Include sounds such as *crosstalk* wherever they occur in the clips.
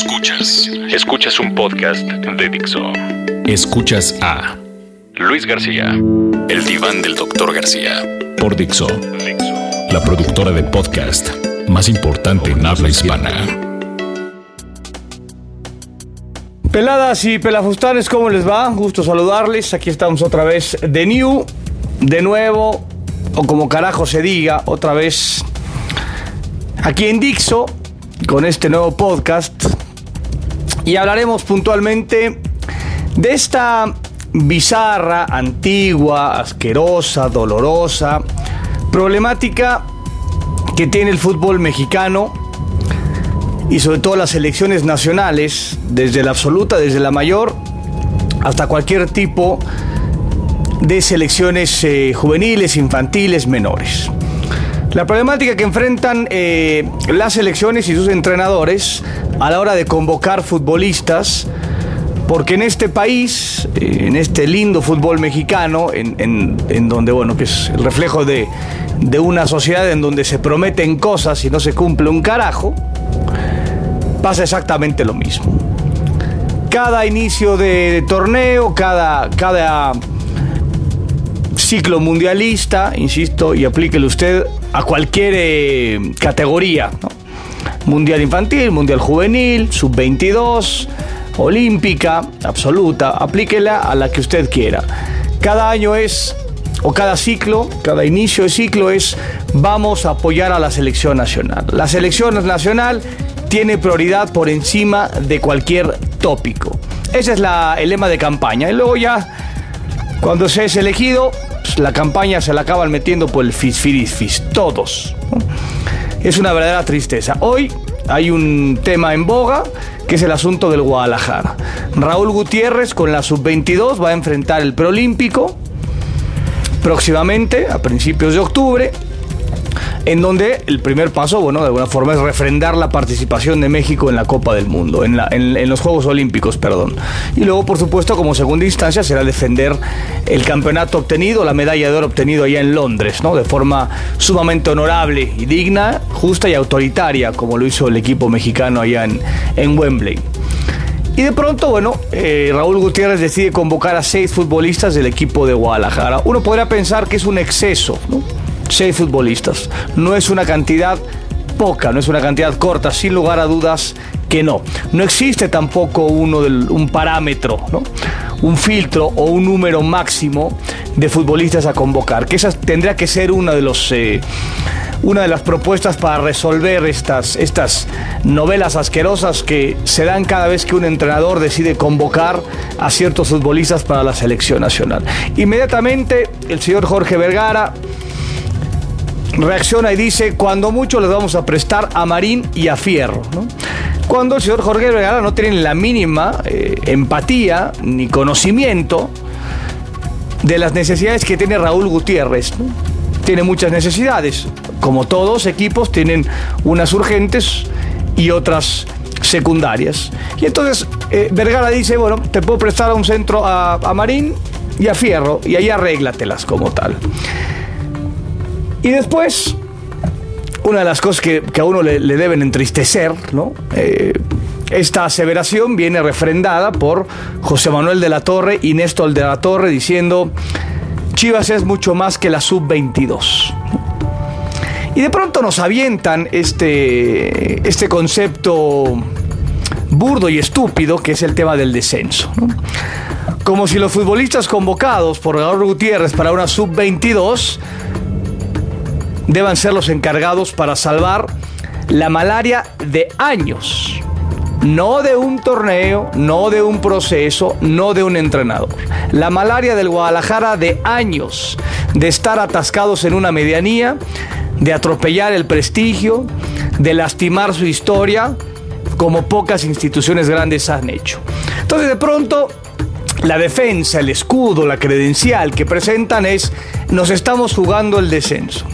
Escuchas. Escuchas un podcast de Dixo. Escuchas a Luis García. El diván del doctor García. Por Dixo. La productora de podcast más importante en habla hispana. Peladas y pelafustanes, ¿cómo les va? Gusto saludarles. Aquí estamos otra vez de New, de nuevo, o como carajo se diga, otra vez aquí en Dixo, con este nuevo podcast. Y hablaremos puntualmente de esta bizarra, antigua, asquerosa, dolorosa, problemática que tiene el fútbol mexicano y sobre todo las selecciones nacionales, desde la absoluta, desde la mayor, hasta cualquier tipo de selecciones eh, juveniles, infantiles, menores. La problemática que enfrentan eh, las selecciones y sus entrenadores a la hora de convocar futbolistas, porque en este país, en este lindo fútbol mexicano, en, donde, bueno, que es el reflejo de, de una sociedad en donde se prometen cosas y no se cumple un carajo, pasa exactamente lo mismo. Cada inicio de, torneo, cada, cada ciclo mundialista, insisto, y aplíquele usted a cualquier eh, categoría. Mundial infantil, mundial juvenil, sub-22, olímpica, absoluta, aplíquela a la que usted quiera. Cada año es, o cada ciclo, cada inicio de ciclo es, vamos a apoyar a la selección nacional. La selección nacional tiene prioridad por encima de cualquier tópico. Ese es la, el lema de campaña. Y luego ya, cuando se es elegido, la campaña se la acaban metiendo por el fisfirisfis, todos. Es una verdadera tristeza. Hoy hay un tema en boga que es el asunto del Guadalajara. Raúl Gutiérrez con la sub-22 va a enfrentar el preolímpico próximamente, a principios de octubre en donde el primer paso, bueno, de alguna forma es refrendar la participación de México en la Copa del Mundo, en, los Juegos Olímpicos, perdón. Y luego, por supuesto, como segunda instancia será defender el campeonato obtenido, la medalla de oro obtenido allá en Londres, ¿no? De forma sumamente honorable y digna, justa y autoritaria, como lo hizo el equipo mexicano allá en, en Wembley. Y de pronto, bueno, eh, Raúl Gutiérrez decide convocar a seis futbolistas del equipo de Guadalajara. Uno podría pensar que es un exceso, ¿no? Seis futbolistas. No es una cantidad poca, no es una cantidad corta, sin lugar a dudas que no. No existe tampoco uno del, un parámetro, ¿no? un filtro o un número máximo de futbolistas a convocar, que esa tendría que ser una de los... Eh, una de las propuestas para resolver estas, estas novelas asquerosas que se dan cada vez que un entrenador decide convocar a ciertos futbolistas para la selección nacional. Inmediatamente el señor Jorge Vergara reacciona y dice, cuando mucho les vamos a prestar a Marín y a Fierro. Cuando el señor Jorge Vergara no tiene la mínima eh, empatía ni conocimiento de las necesidades que tiene Raúl Gutiérrez. Tiene muchas necesidades. Como todos equipos, tienen unas urgentes y otras secundarias. Y entonces eh, Vergara dice, bueno, te puedo prestar a un centro a, a Marín y a Fierro y ahí arréglatelas como tal. Y después, una de las cosas que, a uno le, deben entristecer, ¿no? Eh, esta aseveración viene refrendada por José Manuel de la Torre y Néstor de la Torre diciendo, Chivas es mucho más que la sub-22. Y de pronto nos avientan este, este concepto burdo y estúpido que es el tema del descenso. Como si los futbolistas convocados por Raúl Gutiérrez para una sub-22 deban ser los encargados para salvar la malaria de años. No de un torneo, no de un proceso, no de un entrenador. La malaria del Guadalajara de años, de estar atascados en una medianía, de atropellar el prestigio, de lastimar su historia, como pocas instituciones grandes han hecho. Entonces de pronto la defensa, el escudo, la credencial que presentan es nos estamos jugando el descenso.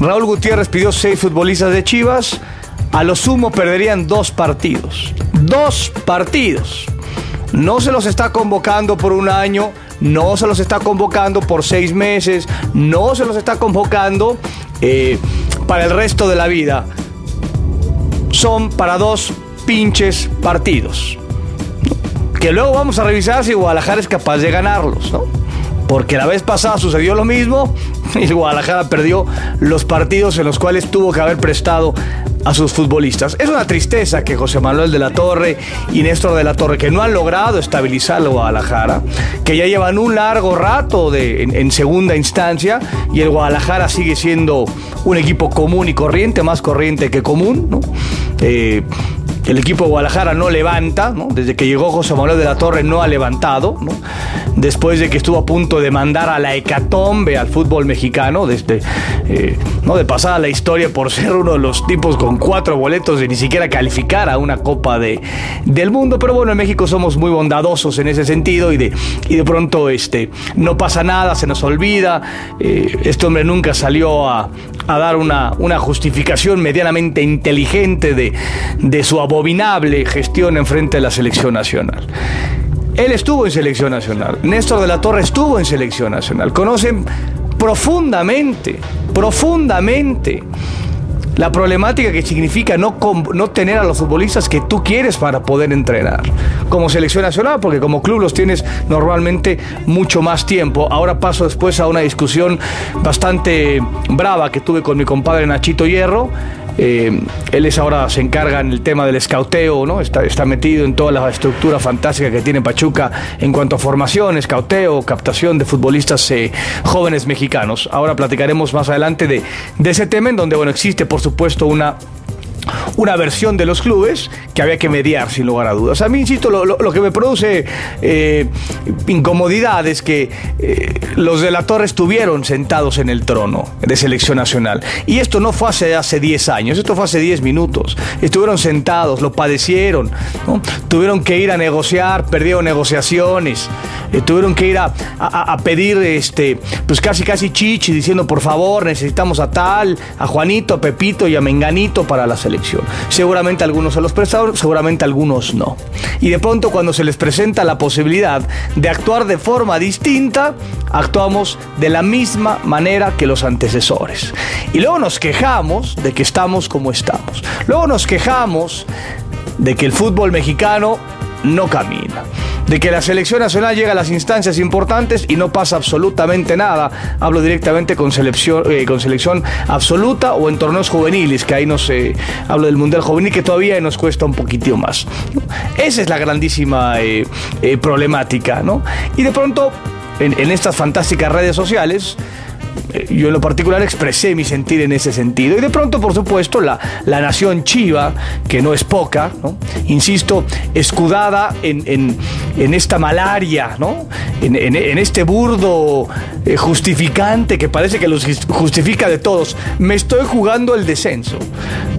Raúl Gutiérrez pidió seis futbolistas de Chivas. A lo sumo perderían dos partidos. Dos partidos. No se los está convocando por un año, no se los está convocando por seis meses, no se los está convocando eh, para el resto de la vida. Son para dos pinches partidos. Que luego vamos a revisar si Guadalajara es capaz de ganarlos, ¿no? Porque la vez pasada sucedió lo mismo *laughs* y Guadalajara perdió los partidos en los cuales tuvo que haber prestado a sus futbolistas. Es una tristeza que José Manuel de la Torre y Néstor de la Torre, que no han logrado estabilizar a Guadalajara, que ya llevan un largo rato de, en, segunda instancia y el Guadalajara sigue siendo un equipo común y corriente, más corriente que común, ¿no? Eh, el equipo de Guadalajara no levanta, ¿no? desde que llegó José Manuel de la Torre no ha levantado, ¿no? después de que estuvo a punto de mandar a la hecatombe al fútbol mexicano, desde, eh, ¿no? de pasada la historia por ser uno de los tipos con cuatro boletos de ni siquiera calificar a una Copa de, del Mundo, pero bueno, en México somos muy bondadosos en ese sentido y de, y de pronto este, no pasa nada, se nos olvida, eh, este hombre nunca salió a, a dar una, una justificación medianamente inteligente de, de su abominable gestión en frente de la selección nacional. Él estuvo en selección nacional, Néstor de la Torre estuvo en selección nacional, conocen profundamente, profundamente la problemática que significa no, no tener a los futbolistas que tú quieres para poder entrenar. Como selección nacional, porque como club los tienes normalmente mucho más tiempo. Ahora paso después a una discusión bastante brava que tuve con mi compadre Nachito Hierro eh, él es ahora, se encarga en el tema del escauteo, ¿no? Está, está metido en toda la estructura fantástica que tiene Pachuca en cuanto a formación, escauteo, captación de futbolistas eh, jóvenes mexicanos. Ahora platicaremos más adelante de, de ese tema en donde, bueno, existe por supuesto una una versión de los clubes que había que mediar sin lugar a dudas. A mí, insisto, lo, que me produce eh, incomodidad es que eh, los de la Torre estuvieron sentados en el trono de selección nacional. Y esto no fue hace, hace 10 años, esto fue hace 10 minutos. Estuvieron sentados, lo padecieron, tuvieron que ir a negociar, perdieron negociaciones, eh, tuvieron que ir a, pedir, este, pues casi casi chichi, diciendo por favor, necesitamos a tal, a Juanito, a Pepito y a Menganito para la selección. Seguramente algunos se los prestaron, seguramente algunos no. Y de pronto cuando se les presenta la posibilidad de actuar de forma distinta, actuamos de la misma manera que los antecesores. Y luego nos quejamos de que estamos como estamos. Luego nos quejamos de que el fútbol mexicano no camina de que la selección nacional llega a las instancias importantes y no pasa absolutamente nada. Hablo directamente con selección, eh, con selección absoluta o en torneos juveniles, que ahí no sé, hablo del Mundial Juvenil que todavía nos cuesta un poquitito más. Esa es la grandísima eh, eh, problemática, ¿no? Y de pronto, en estas fantásticas redes sociales, eh, yo en lo particular expresé mi sentir en ese sentido. Y de pronto, por supuesto, la, la nación chiva, que no es poca, insisto, escudada en, esta malaria, ¿no? en, este burdo eh, justificante que parece que los justifica de todos. Me estoy jugando el descenso.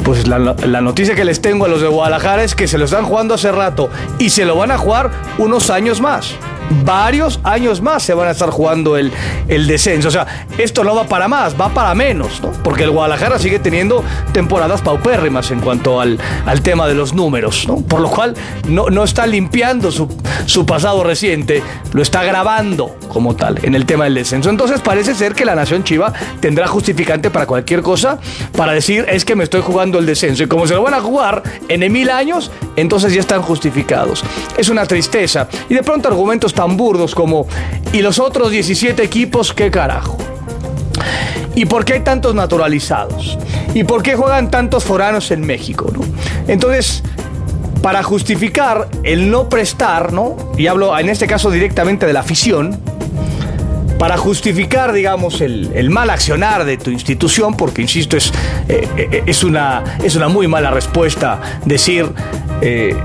Pues la, la noticia que les tengo a los de Guadalajara es que se lo están jugando hace rato y se lo van a jugar unos años más varios años más se van a estar jugando el, el descenso. O sea, esto no va para más, va para menos, ¿no? Porque el Guadalajara sigue teniendo temporadas paupérrimas en cuanto al, al tema de los números, ¿no? Por lo cual no, no está limpiando su, su pasado reciente, lo está grabando como tal en el tema del descenso. Entonces parece ser que la Nación Chiva tendrá justificante para cualquier cosa para decir es que me estoy jugando el descenso. Y como se lo van a jugar en mil años, entonces ya están justificados. Es una tristeza. Y de pronto argumentos tan burdos como ¿y los otros 17 equipos qué carajo? ¿Y por qué hay tantos naturalizados? ¿Y por qué juegan tantos foranos en México? ¿no? Entonces, para justificar el no prestar, ¿no? Y hablo en este caso directamente de la afición, para justificar, digamos, el, mal accionar de tu institución, porque, insisto, es, eh, eh, es, una, es una muy mala respuesta decir... Eh,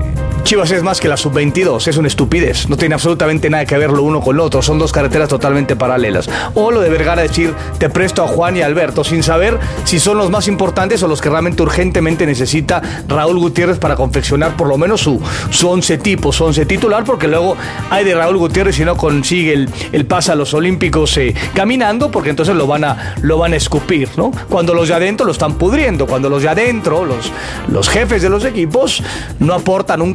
Chivas es más que la sub-22, es una estupidez. No tiene absolutamente nada que ver lo uno con lo otro, son dos carreteras totalmente paralelas. O lo de Vergara decir, te presto a Juan y Alberto, sin saber si son los más importantes o los que realmente urgentemente necesita Raúl Gutiérrez para confeccionar por lo menos su, su once tipo, su once titular, porque luego hay de Raúl Gutiérrez si no consigue el, el pase a los Olímpicos eh, caminando, porque entonces lo van, a, lo van a escupir, ¿no? Cuando los de adentro lo están pudriendo, cuando los de adentro, los, los jefes de los equipos, no aportan un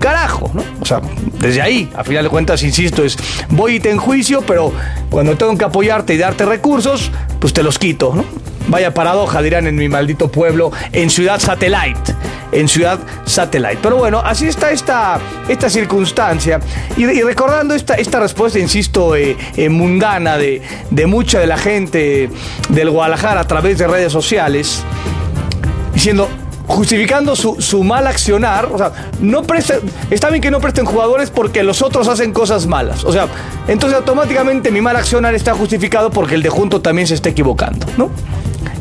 o sea, desde ahí, a final de cuentas, insisto, es voy y te enjuicio, pero cuando tengo que apoyarte y darte recursos, pues te los quito, ¿no? Vaya paradoja, dirán en mi maldito pueblo, en Ciudad Satellite en Ciudad Satellite. Pero bueno, así está esta, esta circunstancia. Y, recordando esta, esta respuesta, insisto, eh, eh, mundana de, de mucha de la gente del Guadalajara a través de redes sociales, diciendo, justificando su, mal accionar. O sea, no está bien que no presten jugadores porque los otros hacen cosas malas. O sea, entonces automáticamente mi mal accionar está justificado porque el de junto también se está equivocando, ¿no?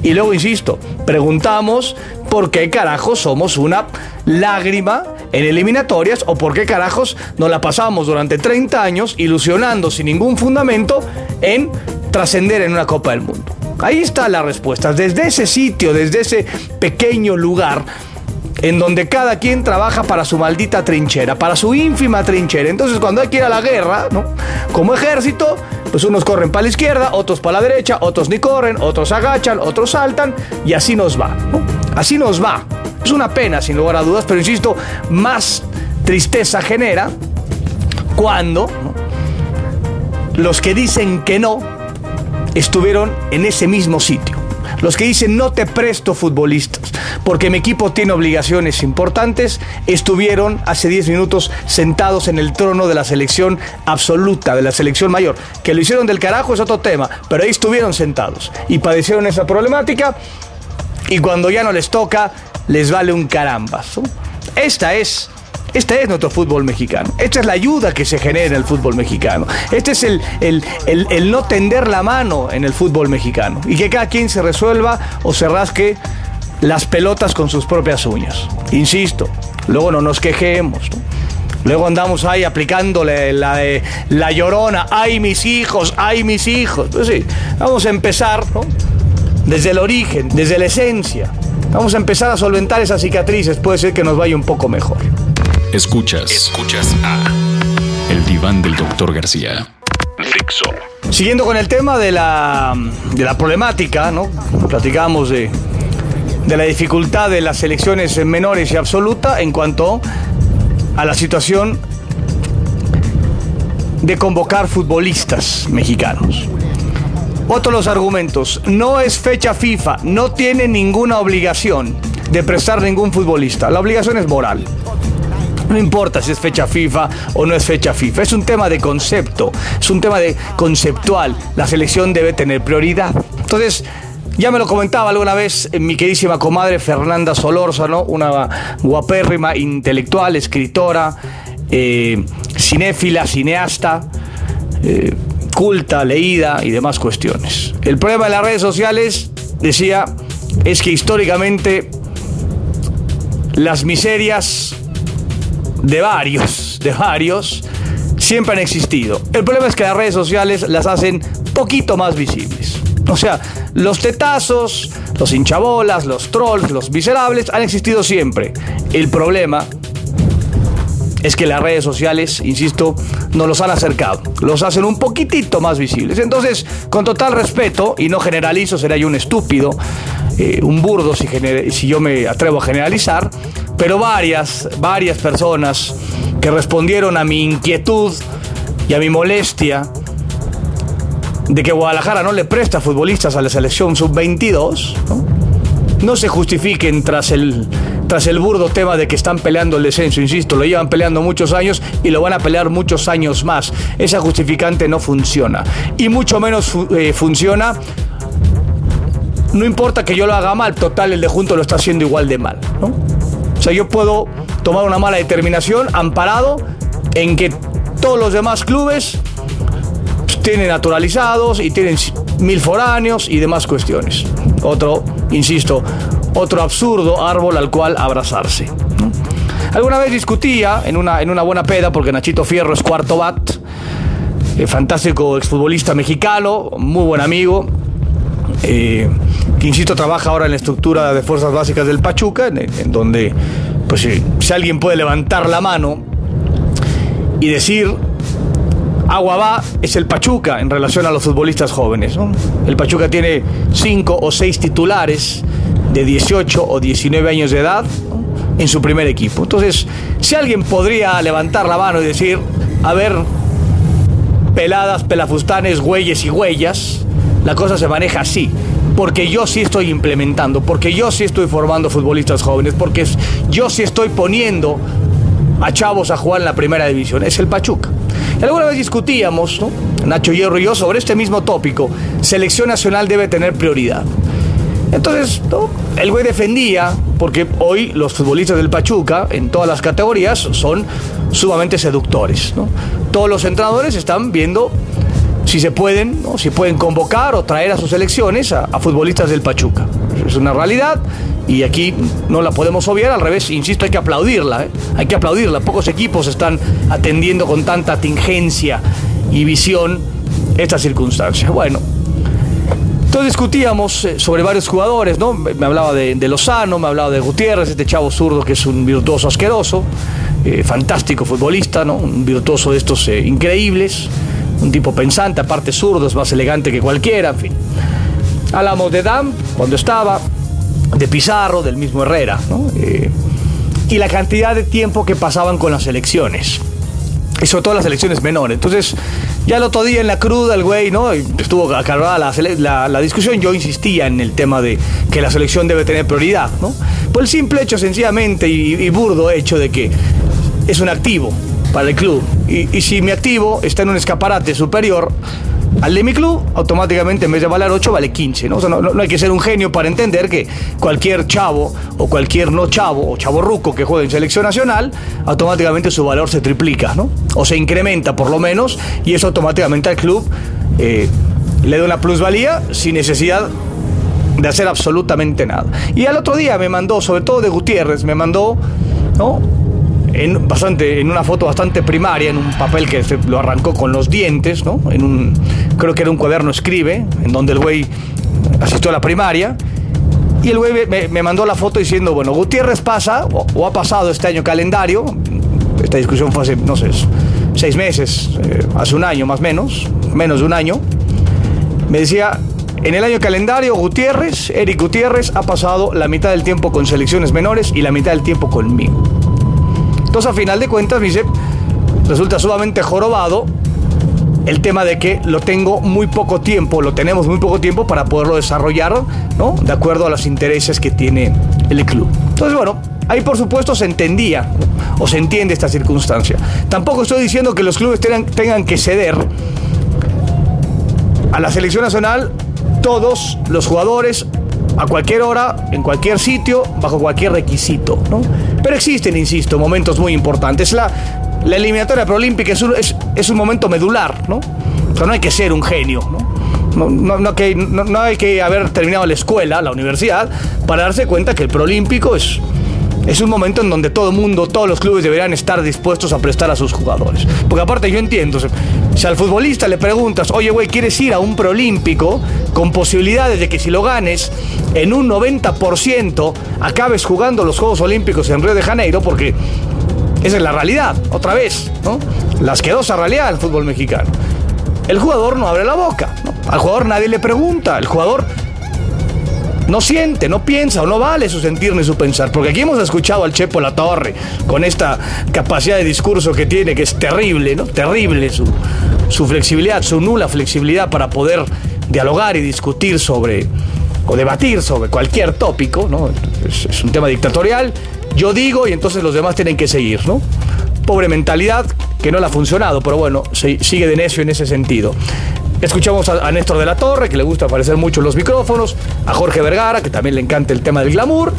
Y luego, insisto, preguntamos por qué carajos somos una lágrima en eliminatorias o por qué carajos nos la pasamos durante 30 años ilusionando sin ningún fundamento en trascender en una Copa del Mundo. Ahí está la respuesta. Desde ese sitio, desde ese pequeño lugar, en donde cada quien trabaja para su maldita trinchera, para su ínfima trinchera. Entonces, cuando hay que ir a la guerra, ¿no? Como ejército, pues unos corren para la izquierda, otros para la derecha, otros ni corren, otros agachan, otros saltan, y así nos va, Así nos va. Es una pena, sin lugar a dudas, pero insisto, más tristeza genera cuando los que dicen que no estuvieron en ese mismo sitio. Los que dicen no te presto futbolistas porque mi equipo tiene obligaciones importantes, estuvieron hace 10 minutos sentados en el trono de la selección absoluta, de la selección mayor. Que lo hicieron del carajo es otro tema, pero ahí estuvieron sentados y padecieron esa problemática y cuando ya no les toca, les vale un carambas. Esta es este es nuestro fútbol mexicano. Esta es la ayuda que se genera en el fútbol mexicano. Este es el, el, no tender la mano en el fútbol mexicano. Y que cada quien se resuelva o se rasque las pelotas con sus propias uñas. Insisto, luego no nos quejemos. Luego andamos ahí aplicándole la de la llorona, ay mis hijos, ay mis hijos. Pues sí, vamos a empezar desde el origen, desde la esencia. Vamos a empezar a solventar esas cicatrices, puede ser que nos vaya un poco mejor. Escuchas. Escuchas a El Diván del Doctor García. Fixo. Siguiendo con el tema de la, de la problemática, ¿no? Platicamos de, de la dificultad de las elecciones menores y absoluta en cuanto a la situación de convocar futbolistas mexicanos. Otro de los argumentos, no es fecha FIFA, no tiene ninguna obligación de prestar ningún futbolista. La obligación es moral. No importa si es fecha FIFA o no es fecha FIFA, es un tema de concepto, es un tema de conceptual. La selección debe tener prioridad. Entonces, ya me lo comentaba alguna vez mi queridísima comadre Fernanda Solórzano, una guapérrima intelectual, escritora, eh, cinéfila, cineasta, eh, culta, leída y demás cuestiones. El problema de las redes sociales, decía, es que históricamente las miserias de varios, de varios, siempre han existido. El problema es que las redes sociales las hacen poquito más visibles. O sea, los tetazos, los hinchabolas, los trolls, los miserables han existido siempre. El problema es que las redes sociales, insisto, no los han acercado, los hacen un poquitito más visibles. Entonces, con total respeto, y no generalizo, será yo un estúpido, eh, un burdo si yo me atrevo a generalizar, pero varias, varias personas que respondieron a mi inquietud y a mi molestia de que Guadalajara no le presta futbolistas a la selección sub-22, ¿no? se justifiquen tras el, tras el burdo tema de que están peleando el descenso, insisto, lo llevan peleando muchos años y lo van a pelear muchos años más. Esa justificante no funciona. Y mucho menos eh, funciona no importa que yo lo haga mal, total, el de junto lo está haciendo igual de mal, ¿no? O sea, yo puedo tomar una mala determinación amparado en que todos los demás clubes tienen naturalizados y tienen mil foráneos y demás cuestiones. Otro, insisto, otro absurdo árbol al cual abrazarse. Alguna vez discutía en una, en una buena peda, porque Nachito Fierro es cuarto bat, eh, fantástico exfutbolista mexicano, muy buen amigo, eh, que insisto trabaja ahora en la estructura de fuerzas básicas del Pachuca, en, donde pues si, alguien puede levantar la mano y decir agua va es el Pachuca en relación a los futbolistas jóvenes. El Pachuca tiene cinco o seis titulares de 18 o 19 años de edad en su primer equipo. Entonces, si alguien podría levantar la mano y decir, a ver, peladas, pelafustanes, güeyes y huellas, la cosa se maneja así. Porque yo sí estoy implementando, porque yo sí estoy formando futbolistas jóvenes, porque yo sí estoy poniendo a chavos a jugar en la primera división, es el Pachuca. Y alguna vez discutíamos, Nacho Hierro y yo, sobre este mismo tópico, selección nacional debe tener prioridad. Entonces, el güey defendía, porque hoy los futbolistas del Pachuca, en todas las categorías, son sumamente seductores. Todos los entrenadores están viendo si se pueden, si pueden convocar o traer a sus selecciones a, futbolistas del Pachuca. Es una realidad y aquí no la podemos obviar, al revés, insisto, hay que aplaudirla, ¿eh? hay que aplaudirla. Pocos equipos están atendiendo con tanta tingencia y visión esta circunstancia. Bueno, entonces discutíamos eh, sobre varios jugadores, ¿no? Me hablaba de, Lozano, me hablaba de Gutiérrez, este chavo zurdo que es un virtuoso asqueroso, eh, fantástico futbolista, ¿no? Un virtuoso de estos increíbles un tipo pensante, aparte zurdo, es más elegante que cualquiera, en fin. Hablamos de Dam cuando estaba, de Pizarro, del mismo Herrera, ¿no? Eh, y la cantidad de tiempo que pasaban con las elecciones. Y sobre todo las elecciones menores. Entonces, ya el otro día en la cruda, el güey, ¿no? Estuvo acargada la, la, discusión. Yo insistía en el tema de que la selección debe tener prioridad, ¿no? Por el simple hecho, sencillamente, y burdo hecho de que es un activo para el club. Y, si mi activo está en un escaparate superior al de mi club, automáticamente en vez de valer 8 vale 15. ¿no? no, hay que ser un genio para entender que cualquier chavo o cualquier no chavo o chavo ruco que juegue en selección nacional, automáticamente su valor se triplica, ¿no? O se incrementa por lo menos y eso automáticamente al club eh, le da una plusvalía sin necesidad de hacer absolutamente nada. Y al otro día me mandó, sobre todo de Gutiérrez, me mandó ¿no? En, bastante, en una foto bastante primaria, en un papel que se lo arrancó con los dientes, ¿no? En un, creo que era un cuaderno escribe, en donde el güey asistió a la primaria. Y el güey me, mandó la foto diciendo, bueno, Gutiérrez pasa, o, ha pasado este año calendario, esta discusión fue hace, no sé, seis meses, eh, hace un año más o menos, menos de un año. Me decía, en el año calendario, Gutiérrez, Eric Gutiérrez, ha pasado la mitad del tiempo con selecciones menores y la mitad del tiempo conmigo. Entonces, a final de cuentas, dice, resulta sumamente jorobado el tema de que lo tengo muy poco tiempo, lo tenemos muy poco tiempo para poderlo desarrollar, ¿no? De acuerdo a los intereses que tiene el club. Entonces, bueno, ahí por supuesto se entendía o se entiende esta circunstancia. Tampoco estoy diciendo que los clubes tengan, tengan que ceder a la selección nacional todos los jugadores a cualquier hora, en cualquier sitio, bajo cualquier requisito. ¿no? Pero existen, insisto, momentos muy importantes. La, la eliminatoria preolímpica es un, es, es un momento medular, ¿no? O sea, no hay que ser un genio, ¿no? No, no, no, que, no, hay que haber terminado la escuela, la universidad, para darse cuenta que el proolímpico es, es un momento en donde todo el mundo, todos los clubes deberán estar dispuestos a prestar a sus jugadores. Porque aparte yo entiendo, si al futbolista le preguntas, oye, güey, ¿quieres ir a un proolímpico con posibilidades de que si lo ganes, en un 90% acabes jugando los Juegos Olímpicos en Río de Janeiro? Porque esa es la realidad, otra vez, ¿no? La asquerosa realidad del fútbol mexicano. El jugador no abre la boca, ¿no? Al jugador nadie le pregunta, el jugador no siente, no piensa o no vale su sentir ni su pensar. Porque aquí hemos escuchado al Chepo La Torre con esta capacidad de discurso que tiene, que es terrible, ¿no? Terrible su, su flexibilidad, su nula flexibilidad para poder dialogar y discutir sobre o debatir sobre cualquier tópico, ¿no? Es, es un tema dictatorial. Yo digo y entonces los demás tienen que seguir, ¿no? Pobre mentalidad que no le ha funcionado, pero bueno, sigue de necio en ese sentido. Escuchamos a, Néstor de la Torre, que le gusta aparecer mucho en los micrófonos, a Jorge Vergara, que también le encanta el tema del glamour,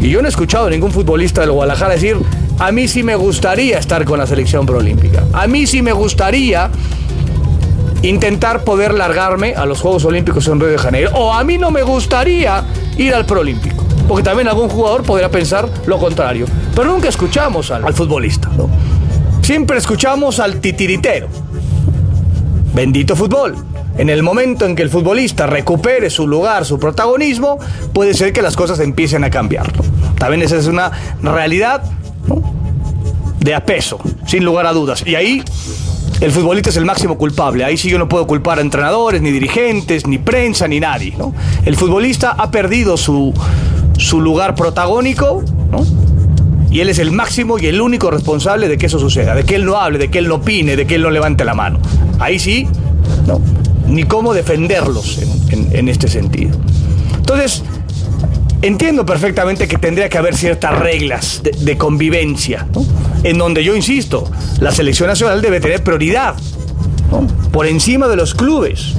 y yo no he escuchado a ningún futbolista del Guadalajara decir, a mí sí me gustaría estar con la selección proolímpica, a mí sí me gustaría intentar poder largarme a los Juegos Olímpicos en Río de Janeiro, o a mí no me gustaría ir al proolímpico, porque también algún jugador podría pensar lo contrario, pero nunca escuchamos al, al futbolista, ¿no? Siempre escuchamos al titiritero, Bendito fútbol. En el momento en que el futbolista recupere su lugar, su protagonismo, puede ser que las cosas empiecen a cambiar. También esa es una realidad de apeso, sin lugar a dudas. Y ahí el futbolista es el máximo culpable. Ahí sí yo no puedo culpar a entrenadores, ni dirigentes, ni prensa, ni nadie. El futbolista ha perdido su, su lugar protagónico, y él es el máximo y el único responsable de que eso suceda, de que él no hable, de que él no opine, de que él no levante la mano. Ahí sí, no, ni cómo defenderlos en, este sentido. Entonces, entiendo perfectamente que tendría que haber ciertas reglas de, convivencia, en donde yo insisto, la selección nacional debe tener prioridad por encima de los clubes.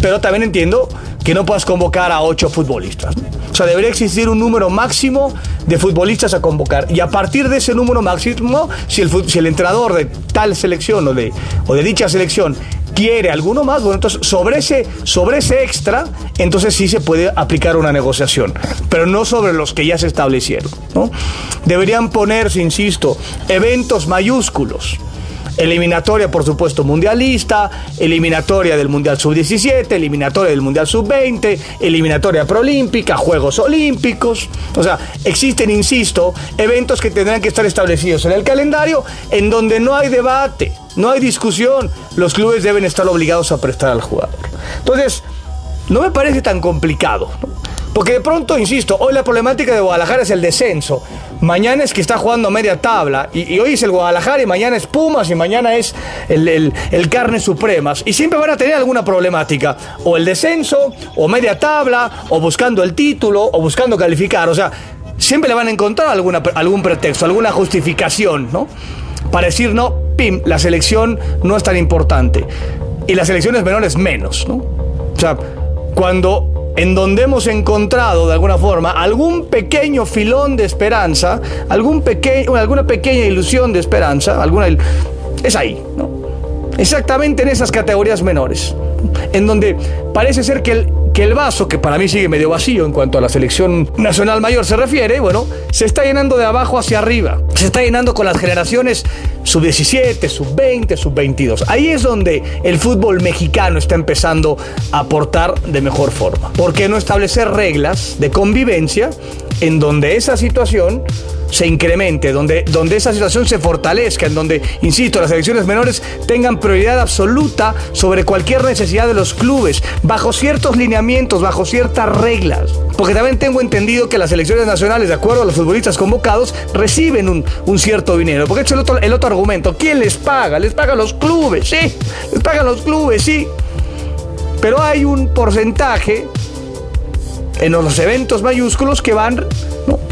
Pero también entiendo que no puedas convocar a ocho futbolistas. O sea, debería existir un número máximo de futbolistas a convocar. Y a partir de ese número máximo, si el, si el entrenador de tal selección o de, o de dicha selección quiere alguno más, bueno, entonces sobre ese, sobre ese extra, entonces sí se puede aplicar una negociación, pero no sobre los que ya se establecieron. ¿no? Deberían ponerse, insisto, eventos mayúsculos Eliminatoria, por supuesto, mundialista, eliminatoria del Mundial Sub-17, eliminatoria del Mundial Sub-20, eliminatoria proolímpica, Juegos Olímpicos. O sea, existen, insisto, eventos que tendrán que estar establecidos en el calendario en donde no hay debate, no hay discusión. Los clubes deben estar obligados a prestar al jugador. Entonces, no me parece tan complicado. Porque de pronto, insisto, hoy la problemática de Guadalajara es el descenso. Mañana es que está jugando media tabla. Y, hoy es el Guadalajara y mañana es Pumas y mañana es el, el, Carnes Supremas. Y siempre van a tener alguna problemática. O el descenso, o media tabla, o buscando el título, o buscando calificar. O sea, siempre le van a encontrar algún pretexto, alguna justificación, ¿no? Para decir, no, pim, la selección no es tan importante. Y las selecciones menores menos, ¿no? O sea, cuando en donde hemos encontrado de alguna forma algún pequeño filón de esperanza, algún alguna pequeña ilusión de esperanza, alguna es ahí, ¿no? Exactamente en esas categorías menores, en donde parece ser que el que el vaso, que para mí sigue medio vacío en cuanto a la selección nacional mayor se refiere, bueno, se está llenando de abajo hacia arriba. Se está llenando con las generaciones sub-17, sub-20, sub-22. Ahí es donde el fútbol mexicano está empezando a aportar de mejor forma. ¿Por qué no establecer reglas de convivencia en donde esa situación se incremente, donde, donde esa situación se fortalezca, en donde, insisto, las selecciones menores tengan prioridad absoluta sobre cualquier necesidad de los clubes, bajo ciertos lineamientos, bajo ciertas reglas. Porque también tengo entendido que las selecciones nacionales, de acuerdo a los futbolistas convocados, reciben un, cierto dinero. Porque es el otro, el otro argumento. ¿Quién les paga? Les pagan los clubes, sí. Les pagan los clubes, sí. Pero hay un porcentaje en los eventos mayúsculos que van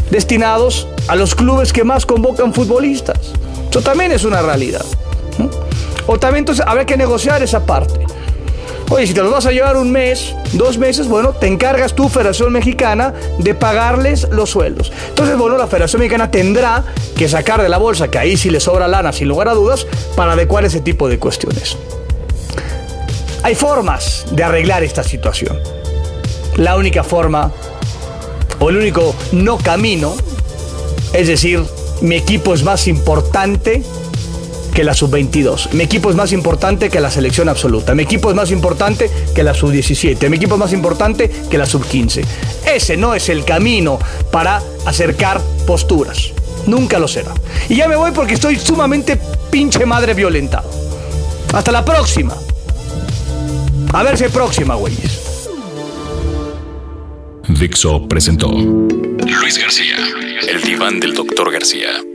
destinados a los clubes que más convocan futbolistas. Eso también es una realidad. O también entonces habrá que negociar esa parte. Oye, si te los vas a llevar un mes, dos meses, bueno, te encargas tú, Federación Mexicana, de pagarles los sueldos. Entonces, bueno, la Federación Mexicana tendrá que sacar de la bolsa, que ahí sí le sobra lana, sin lugar a dudas, para adecuar ese tipo de cuestiones. Hay formas de arreglar esta situación. La única forma, o el único no camino, es decir, mi equipo es más importante que la sub-22. Mi equipo es más importante que la selección absoluta. Mi equipo es más importante que la sub-17. Mi equipo es más importante que la sub-15. Ese no es el camino para acercar posturas. Nunca lo será. Y ya me voy porque estoy sumamente pinche madre violentado. Hasta la próxima. A verse próxima, güeyes. Dixo presentó Luis García, el diván del doctor García.